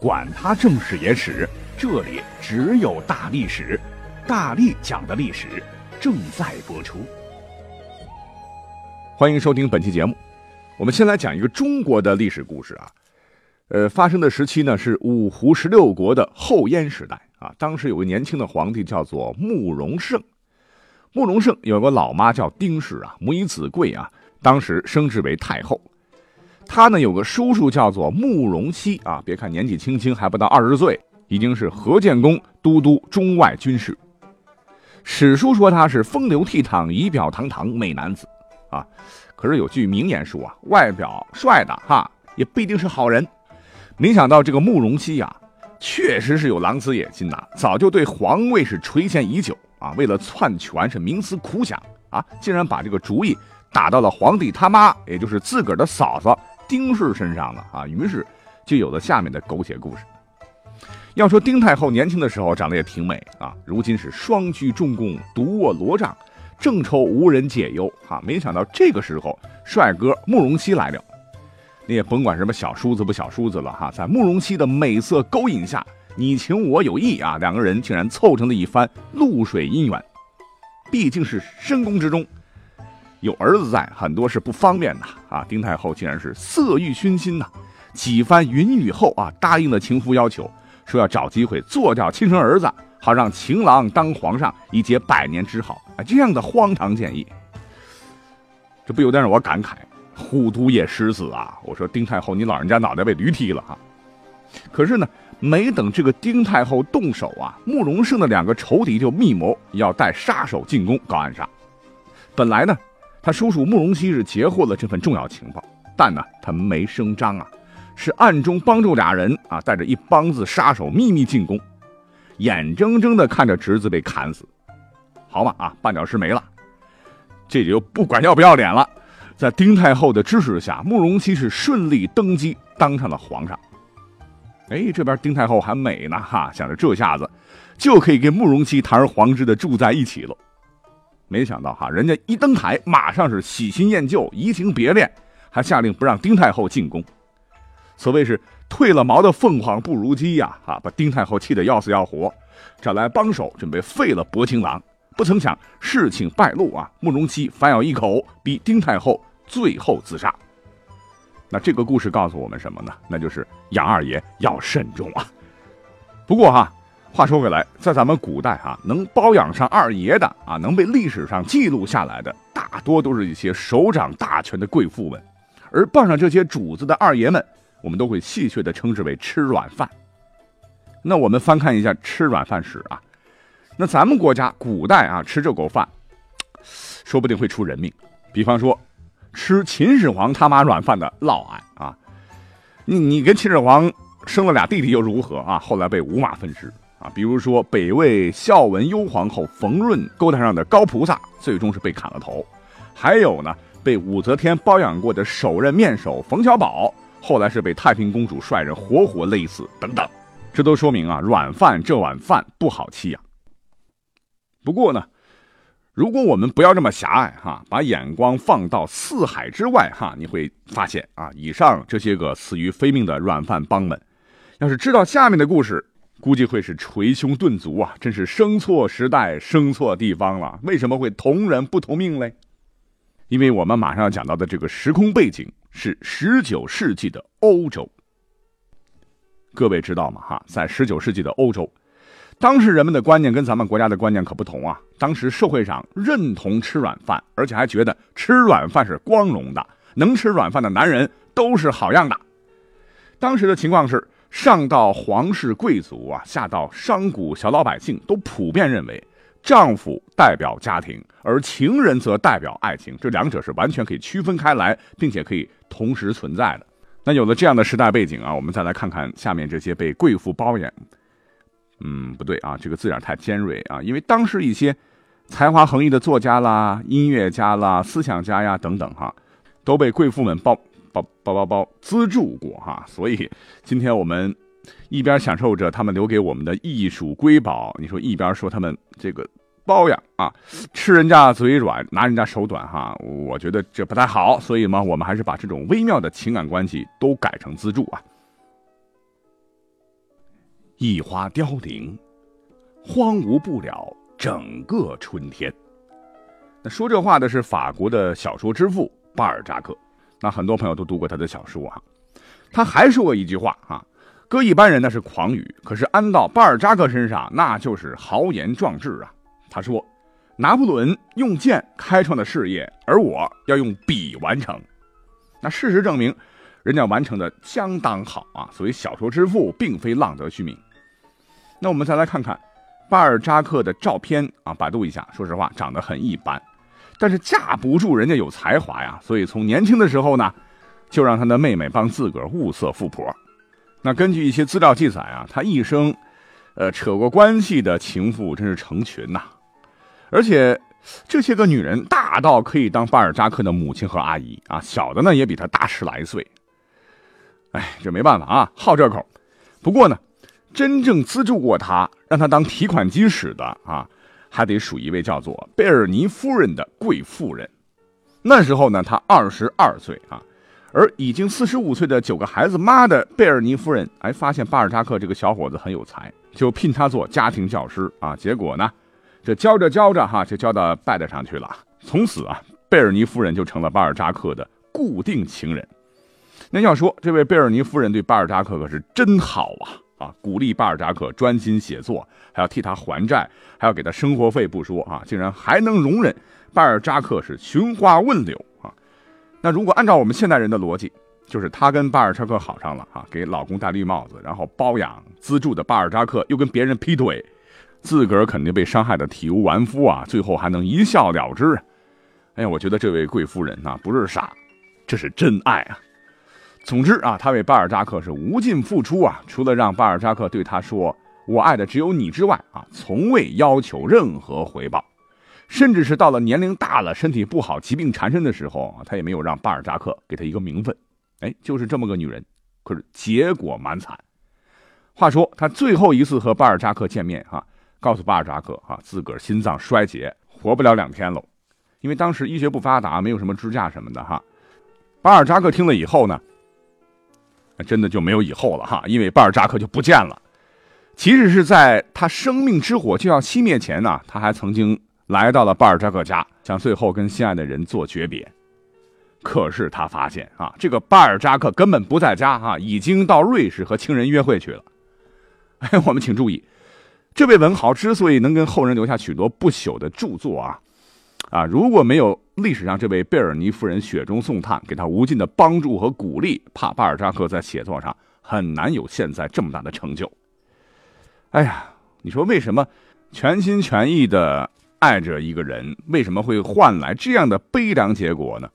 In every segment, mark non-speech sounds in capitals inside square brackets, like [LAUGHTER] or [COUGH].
管他正史野史。这里只有大历史，大力讲的历史正在播出。欢迎收听本期节目。我们先来讲一个中国的历史故事啊，呃，发生的时期呢是五胡十六国的后燕时代啊。当时有个年轻的皇帝叫做慕容盛，慕容盛有个老妈叫丁氏啊，母以子贵啊，当时升职为太后。他呢有个叔叔叫做慕容熙啊，别看年纪轻轻，还不到二十岁。已经是何建功都督中外军事。史书说他是风流倜傥、仪表堂堂美男子，啊，可是有句名言说啊，外表帅的哈也不一定是好人。没想到这个慕容熙呀，确实是有狼子野心呐，早就对皇位是垂涎已久啊，为了篡权是冥思苦想啊，竟然把这个主意打到了皇帝他妈，也就是自个儿的嫂嫂丁氏身上了啊，于是就有了下面的狗血故事。要说丁太后年轻的时候长得也挺美啊，如今是双居重宫，独卧罗帐，正愁无人解忧啊！没想到这个时候，帅哥慕容熙来了。你也甭管什么小叔子不小叔子了哈，在慕容熙的美色勾引下，你情我有意啊，两个人竟然凑成了一番露水姻缘。毕竟是深宫之中，有儿子在，很多是不方便的啊。丁太后竟然是色欲熏心呐，几番云雨后啊，答应了情夫要求。说要找机会做掉亲生儿子，好让情郎当皇上，以结百年之好啊！这样的荒唐建议，这不由得让我感慨：虎毒也食子啊！我说丁太后，你老人家脑袋被驴踢了啊！可是呢，没等这个丁太后动手啊，慕容胜的两个仇敌就密谋要带杀手进宫搞暗杀。本来呢，他叔叔慕容熙是截获了这份重要情报，但呢，他没声张啊。是暗中帮助俩人啊，带着一帮子杀手秘密进宫，眼睁睁的看着侄子被砍死，好嘛啊，绊脚石没了，这就不管要不要脸了。在丁太后的支持下，慕容熙是顺利登基，当上了皇上。哎，这边丁太后还美呢哈，想着这下子就可以跟慕容熙堂而皇之的住在一起了。没想到哈，人家一登台，马上是喜新厌旧，移情别恋，还下令不让丁太后进宫。所谓是退了毛的凤凰不如鸡呀！啊，把丁太后气得要死要活，找来帮手准备废了薄情郎。不曾想事情败露啊，慕容熙反咬一口，逼丁太后最后自杀。那这个故事告诉我们什么呢？那就是杨二爷要慎重啊。不过哈，话说回来，在咱们古代哈，能包养上二爷的啊，能被历史上记录下来的，大多都是一些手掌大权的贵妇们，而傍上这些主子的二爷们。我们都会戏谑地称之为吃软饭。那我们翻看一下吃软饭史啊，那咱们国家古代啊吃这口饭，说不定会出人命。比方说，吃秦始皇他妈软饭的嫪毐啊，你你跟秦始皇生了俩弟弟又如何啊？后来被五马分尸比如说北魏孝文幽皇后冯润勾搭上的高菩萨，最终是被砍了头。还有呢，被武则天包养过的首任面首冯小宝。后来是被太平公主率人活活勒死，等等，这都说明啊，软饭这碗饭不好欺呀。不过呢，如果我们不要这么狭隘哈，把眼光放到四海之外哈，你会发现啊，以上这些个死于非命的软饭帮们，要是知道下面的故事，估计会是捶胸顿足啊，真是生错时代，生错地方了。为什么会同人不同命嘞？因为我们马上要讲到的这个时空背景。是十九世纪的欧洲，各位知道吗？哈，在十九世纪的欧洲，当时人们的观念跟咱们国家的观念可不同啊。当时社会上认同吃软饭，而且还觉得吃软饭是光荣的，能吃软饭的男人都是好样的。当时的情况是，上到皇室贵族啊，下到商贾小老百姓，都普遍认为。丈夫代表家庭，而情人则代表爱情，这两者是完全可以区分开来，并且可以同时存在的。那有了这样的时代背景啊，我们再来看看下面这些被贵妇包养、嗯，不对啊，这个字眼太尖锐啊，因为当时一些才华横溢的作家啦、音乐家啦、思想家呀等等哈，都被贵妇们包包包包包资助过哈，所以今天我们一边享受着他们留给我们的艺术瑰宝，你说一边说他们这个包养啊，吃人家嘴软，拿人家手短哈，我觉得这不太好，所以嘛，我们还是把这种微妙的情感关系都改成资助啊。一花凋零，荒芜不了整个春天。那说这话的是法国的小说之父巴尔扎克。那很多朋友都读过他的小说啊。他还说过一句话啊，搁一般人那是狂语，可是安到巴尔扎克身上那就是豪言壮志啊。他说：“拿破仑用剑开创的事业，而我要用笔完成。”那事实证明，人家完成的相当好啊。所以小说之父并非浪得虚名。那我们再来看看巴尔扎克的照片啊，百度一下，说实话长得很一般，但是架不住人家有才华呀，所以从年轻的时候呢，就让他的妹妹帮自个儿物色富婆。那根据一些资料记载啊，他一生，呃，扯过关系的情妇真是成群呐，而且这些个女人大到可以当巴尔扎克的母亲和阿姨啊，小的呢也比他大十来岁。哎，这没办法啊，好这口。不过呢。真正资助过他，让他当提款机使的啊，还得数一位叫做贝尔尼夫人的贵妇人。那时候呢，他二十二岁啊，而已经四十五岁的九个孩子妈的贝尔尼夫人，哎，发现巴尔扎克这个小伙子很有才，就聘他做家庭教师啊。结果呢，这教着教着哈，就教到拜德上去了。从此啊，贝尔尼夫人就成了巴尔扎克的固定情人。那要说这位贝尔尼夫人对巴尔扎克可是真好啊。啊，鼓励巴尔扎克专心写作，还要替他还债，还要给他生活费不说啊，竟然还能容忍巴尔扎克是寻花问柳啊。那如果按照我们现代人的逻辑，就是他跟巴尔扎克好上了啊，给老公戴绿帽子，然后包养资助的巴尔扎克又跟别人劈腿，自个儿肯定被伤害的体无完肤啊，最后还能一笑了之。哎呀，我觉得这位贵夫人呐，不是傻，这是真爱啊。总之啊，他为巴尔扎克是无尽付出啊，除了让巴尔扎克对他说“我爱的只有你”之外啊，从未要求任何回报，甚至是到了年龄大了、身体不好、疾病缠身的时候，他也没有让巴尔扎克给他一个名分。哎，就是这么个女人，可是结果蛮惨。话说他最后一次和巴尔扎克见面哈，告诉巴尔扎克啊，自个儿心脏衰竭，活不了两天喽。因为当时医学不发达，没有什么支架什么的哈。巴尔扎克听了以后呢。那真的就没有以后了哈，因为巴尔扎克就不见了。即使是在他生命之火就要熄灭前呢，他还曾经来到了巴尔扎克家，想最后跟心爱的人做诀别。可是他发现啊，这个巴尔扎克根本不在家哈，已经到瑞士和情人约会去了。[LAUGHS] 哎，我们请注意，这位文豪之所以能跟后人留下许多不朽的著作啊。啊，如果没有历史上这位贝尔尼夫人雪中送炭，给他无尽的帮助和鼓励，怕巴尔扎克在写作上很难有现在这么大的成就。哎呀，你说为什么全心全意的爱着一个人，为什么会换来这样的悲凉结果呢？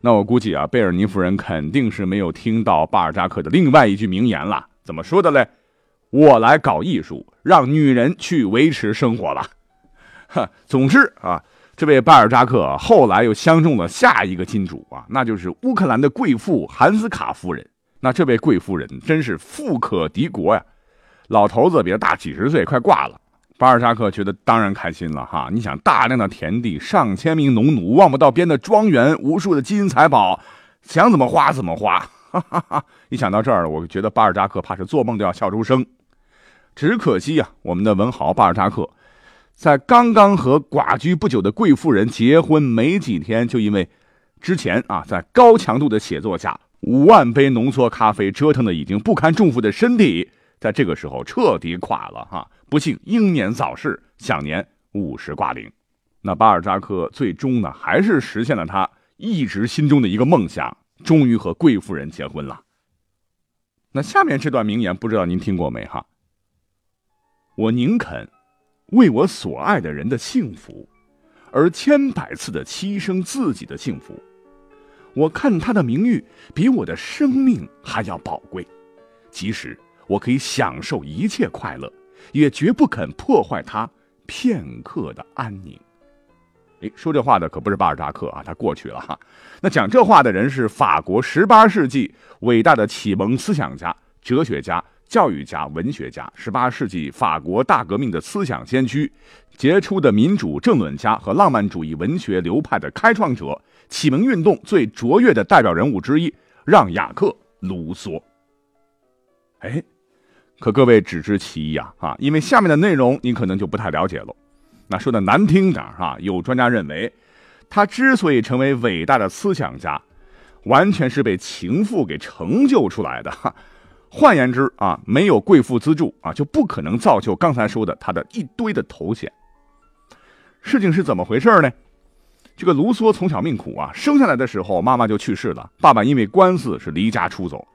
那我估计啊，贝尔尼夫人肯定是没有听到巴尔扎克的另外一句名言了，怎么说的嘞？我来搞艺术，让女人去维持生活了。哈，总之啊。这位巴尔扎克后来又相中了下一个金主啊，那就是乌克兰的贵妇韩斯卡夫人。那这位贵妇人真是富可敌国呀，老头子比他大几十岁，快挂了。巴尔扎克觉得当然开心了哈。你想，大量的田地、上千名农奴、望不到边的庄园、无数的金银财宝，想怎么花怎么花。哈哈哈！一想到这儿，我觉得巴尔扎克怕是做梦都要笑出声。只可惜呀，我们的文豪巴尔扎克。在刚刚和寡居不久的贵妇人结婚没几天，就因为之前啊在高强度的写作下，五万杯浓缩咖啡折腾的已经不堪重负的身体，在这个时候彻底垮了哈，不幸英年早逝，享年五十挂零。那巴尔扎克最终呢，还是实现了他一直心中的一个梦想，终于和贵妇人结婚了。那下面这段名言，不知道您听过没哈？我宁肯。为我所爱的人的幸福，而千百次的牺牲自己的幸福，我看他的名誉比我的生命还要宝贵。即使我可以享受一切快乐，也绝不肯破坏他片刻的安宁。哎，说这话的可不是巴尔扎克啊，他过去了哈。那讲这话的人是法国十八世纪伟大的启蒙思想家、哲学家、教育家、文学家，十八世纪法国大革命的思想先驱，杰出的民主政论家和浪漫主义文学流派的开创者，启蒙运动最卓越的代表人物之一——让·雅克·卢梭。哎，可各位只知其一啊啊，因为下面的内容你可能就不太了解了。那说的难听点啊，有专家认为，他之所以成为伟大的思想家，完全是被情妇给成就出来的。换言之啊，没有贵妇资助啊，就不可能造就刚才说的他的一堆的头衔。事情是怎么回事呢？这个卢梭从小命苦啊，生下来的时候妈妈就去世了，爸爸因为官司是离家出走，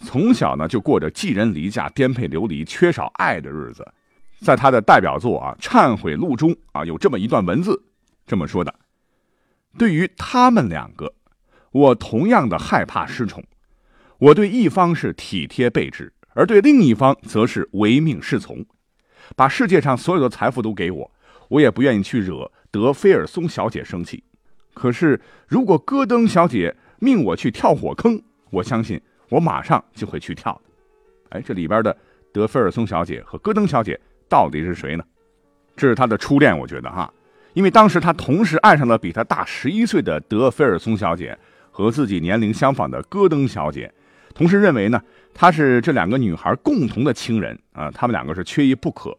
从小呢就过着寄人篱下、颠沛流离、缺少爱的日子。在他的代表作啊《忏悔录》中啊，有这么一段文字，这么说的：“对于他们两个，我同样的害怕失宠。我对一方是体贴备至，而对另一方则是唯命是从。把世界上所有的财富都给我，我也不愿意去惹德菲尔松小姐生气。可是，如果戈登小姐命我去跳火坑，我相信我马上就会去跳。哎，这里边的德菲尔松小姐和戈登小姐。”到底是谁呢？这是他的初恋，我觉得哈，因为当时他同时爱上了比他大十一岁的德菲尔松小姐和自己年龄相仿的戈登小姐，同时认为呢，他是这两个女孩共同的亲人啊，他们两个是缺一不可。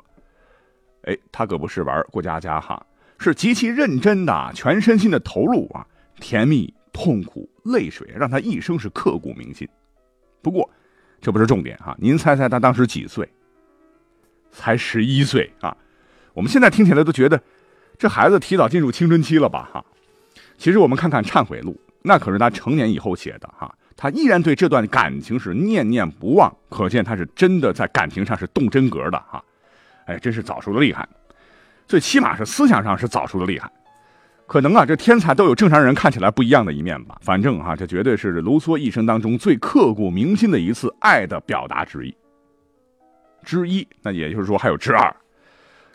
哎，他可不是玩过家家哈，是极其认真的，全身心的投入啊，甜蜜、痛苦、泪水，让他一生是刻骨铭心。不过，这不是重点哈，您猜猜他当时几岁？才十一岁啊！我们现在听起来都觉得，这孩子提早进入青春期了吧？哈，其实我们看看《忏悔录》，那可是他成年以后写的哈。他依然对这段感情是念念不忘，可见他是真的在感情上是动真格的哈。哎，真是早熟的厉害，最起码是思想上是早熟的厉害。可能啊，这天才都有正常人看起来不一样的一面吧。反正哈，这绝对是卢梭一生当中最刻骨铭心的一次爱的表达之一。之一，那也就是说还有之二。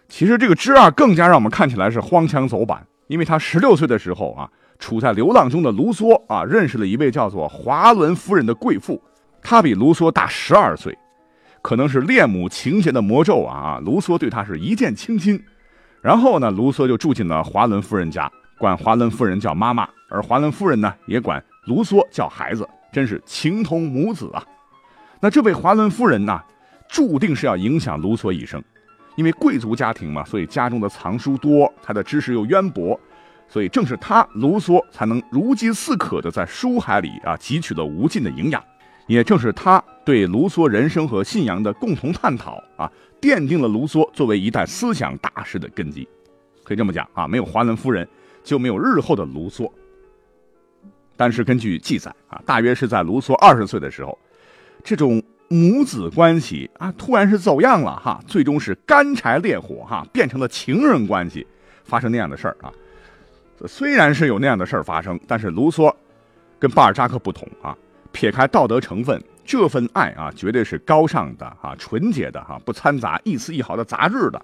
其实这个之二更加让我们看起来是荒腔走板，因为他十六岁的时候啊，处在流浪中的卢梭啊，认识了一位叫做华伦夫人的贵妇，她比卢梭大十二岁，可能是恋母情节的魔咒啊，卢梭对她是一见倾心。然后呢，卢梭就住进了华伦夫人家，管华伦夫人叫妈妈，而华伦夫人呢也管卢梭叫孩子，真是情同母子啊。那这位华伦夫人呢？注定是要影响卢梭一生，因为贵族家庭嘛，所以家中的藏书多，他的知识又渊博，所以正是他卢梭才能如饥似渴的在书海里啊汲取了无尽的营养，也正是他对卢梭人生和信仰的共同探讨啊，奠定了卢梭作为一代思想大师的根基。可以这么讲啊，没有华伦夫人，就没有日后的卢梭。但是根据记载啊，大约是在卢梭二十岁的时候，这种。母子关系啊，突然是走样了哈，最终是干柴烈火哈，变成了情人关系，发生那样的事儿啊。虽然是有那样的事儿发生，但是卢梭跟巴尔扎克不同啊，撇开道德成分，这份爱啊，绝对是高尚的啊，纯洁的哈，不掺杂一丝一毫的杂质的。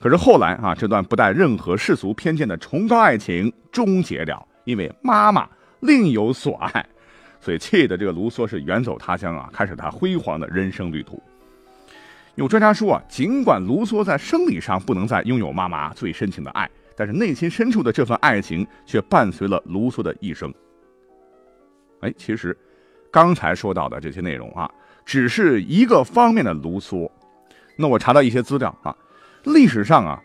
可是后来啊，这段不带任何世俗偏见的崇高爱情终结了，因为妈妈另有所爱。所以气的这个卢梭是远走他乡啊，开始他辉煌的人生旅途。有专家说啊，尽管卢梭在生理上不能再拥有妈妈最深情的爱，但是内心深处的这份爱情却伴随了卢梭的一生。哎，其实刚才说到的这些内容啊，只是一个方面的卢梭。那我查到一些资料啊，历史上啊，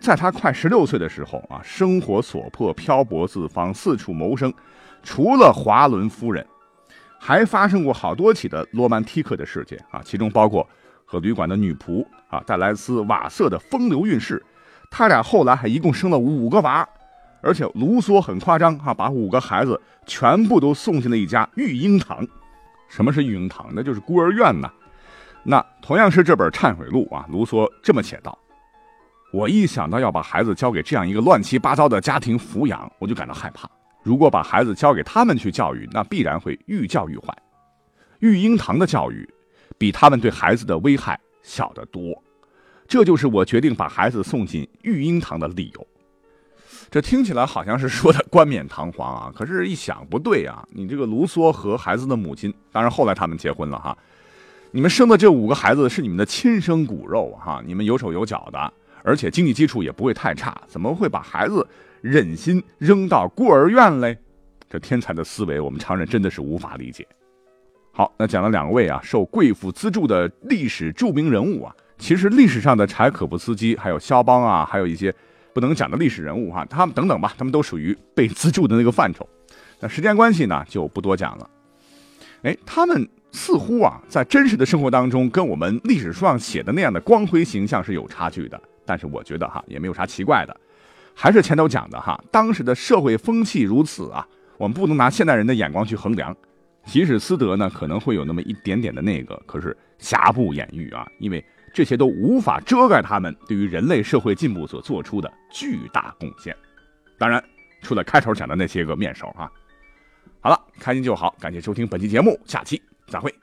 在他快十六岁的时候啊，生活所迫，漂泊四方，四处谋生，除了华伦夫人。还发生过好多起的罗曼蒂克的事件啊，其中包括和旅馆的女仆啊戴莱斯瓦瑟的风流韵事，他俩后来还一共生了五个娃，而且卢梭很夸张哈，把五个孩子全部都送进了一家育婴堂。什么是育婴堂？那就是孤儿院呐。那同样是这本《忏悔录》啊，卢梭这么写道：“我一想到要把孩子交给这样一个乱七八糟的家庭抚养，我就感到害怕。”如果把孩子交给他们去教育，那必然会愈教愈坏。育婴堂的教育，比他们对孩子的危害小得多。这就是我决定把孩子送进育婴堂的理由。这听起来好像是说的冠冕堂皇啊，可是，一想不对啊。你这个卢梭和孩子的母亲，当然后来他们结婚了哈。你们生的这五个孩子是你们的亲生骨肉 [LAUGHS] 哈，你们有手有脚的，而且经济基础也不会太差，怎么会把孩子忍心扔到孤儿院嘞？这天才的思维，我们常人真的是无法理解。好，那讲了两位啊，受贵妇资助的历史著名人物啊，其实历史上的柴可夫斯基，还有肖邦啊，还有一些。不能讲的历史人物哈，他们等等吧，他们都属于被资助的那个范畴。那时间关系呢，就不多讲了。哎，他们似乎啊，在真实的生活当中，跟我们历史书上写的那样的光辉形象是有差距的。但是我觉得哈，也没有啥奇怪的。还是前头讲的哈，当时的社会风气如此啊，我们不能拿现代人的眼光去衡量。即使斯德呢，可能会有那么一点点的那个，可是瑕不掩瑜啊，因为。这些都无法遮盖他们对于人类社会进步所做出的巨大贡献。当然，除了开头讲的那些个面首啊。好了，开心就好，感谢收听本期节目，下期再会。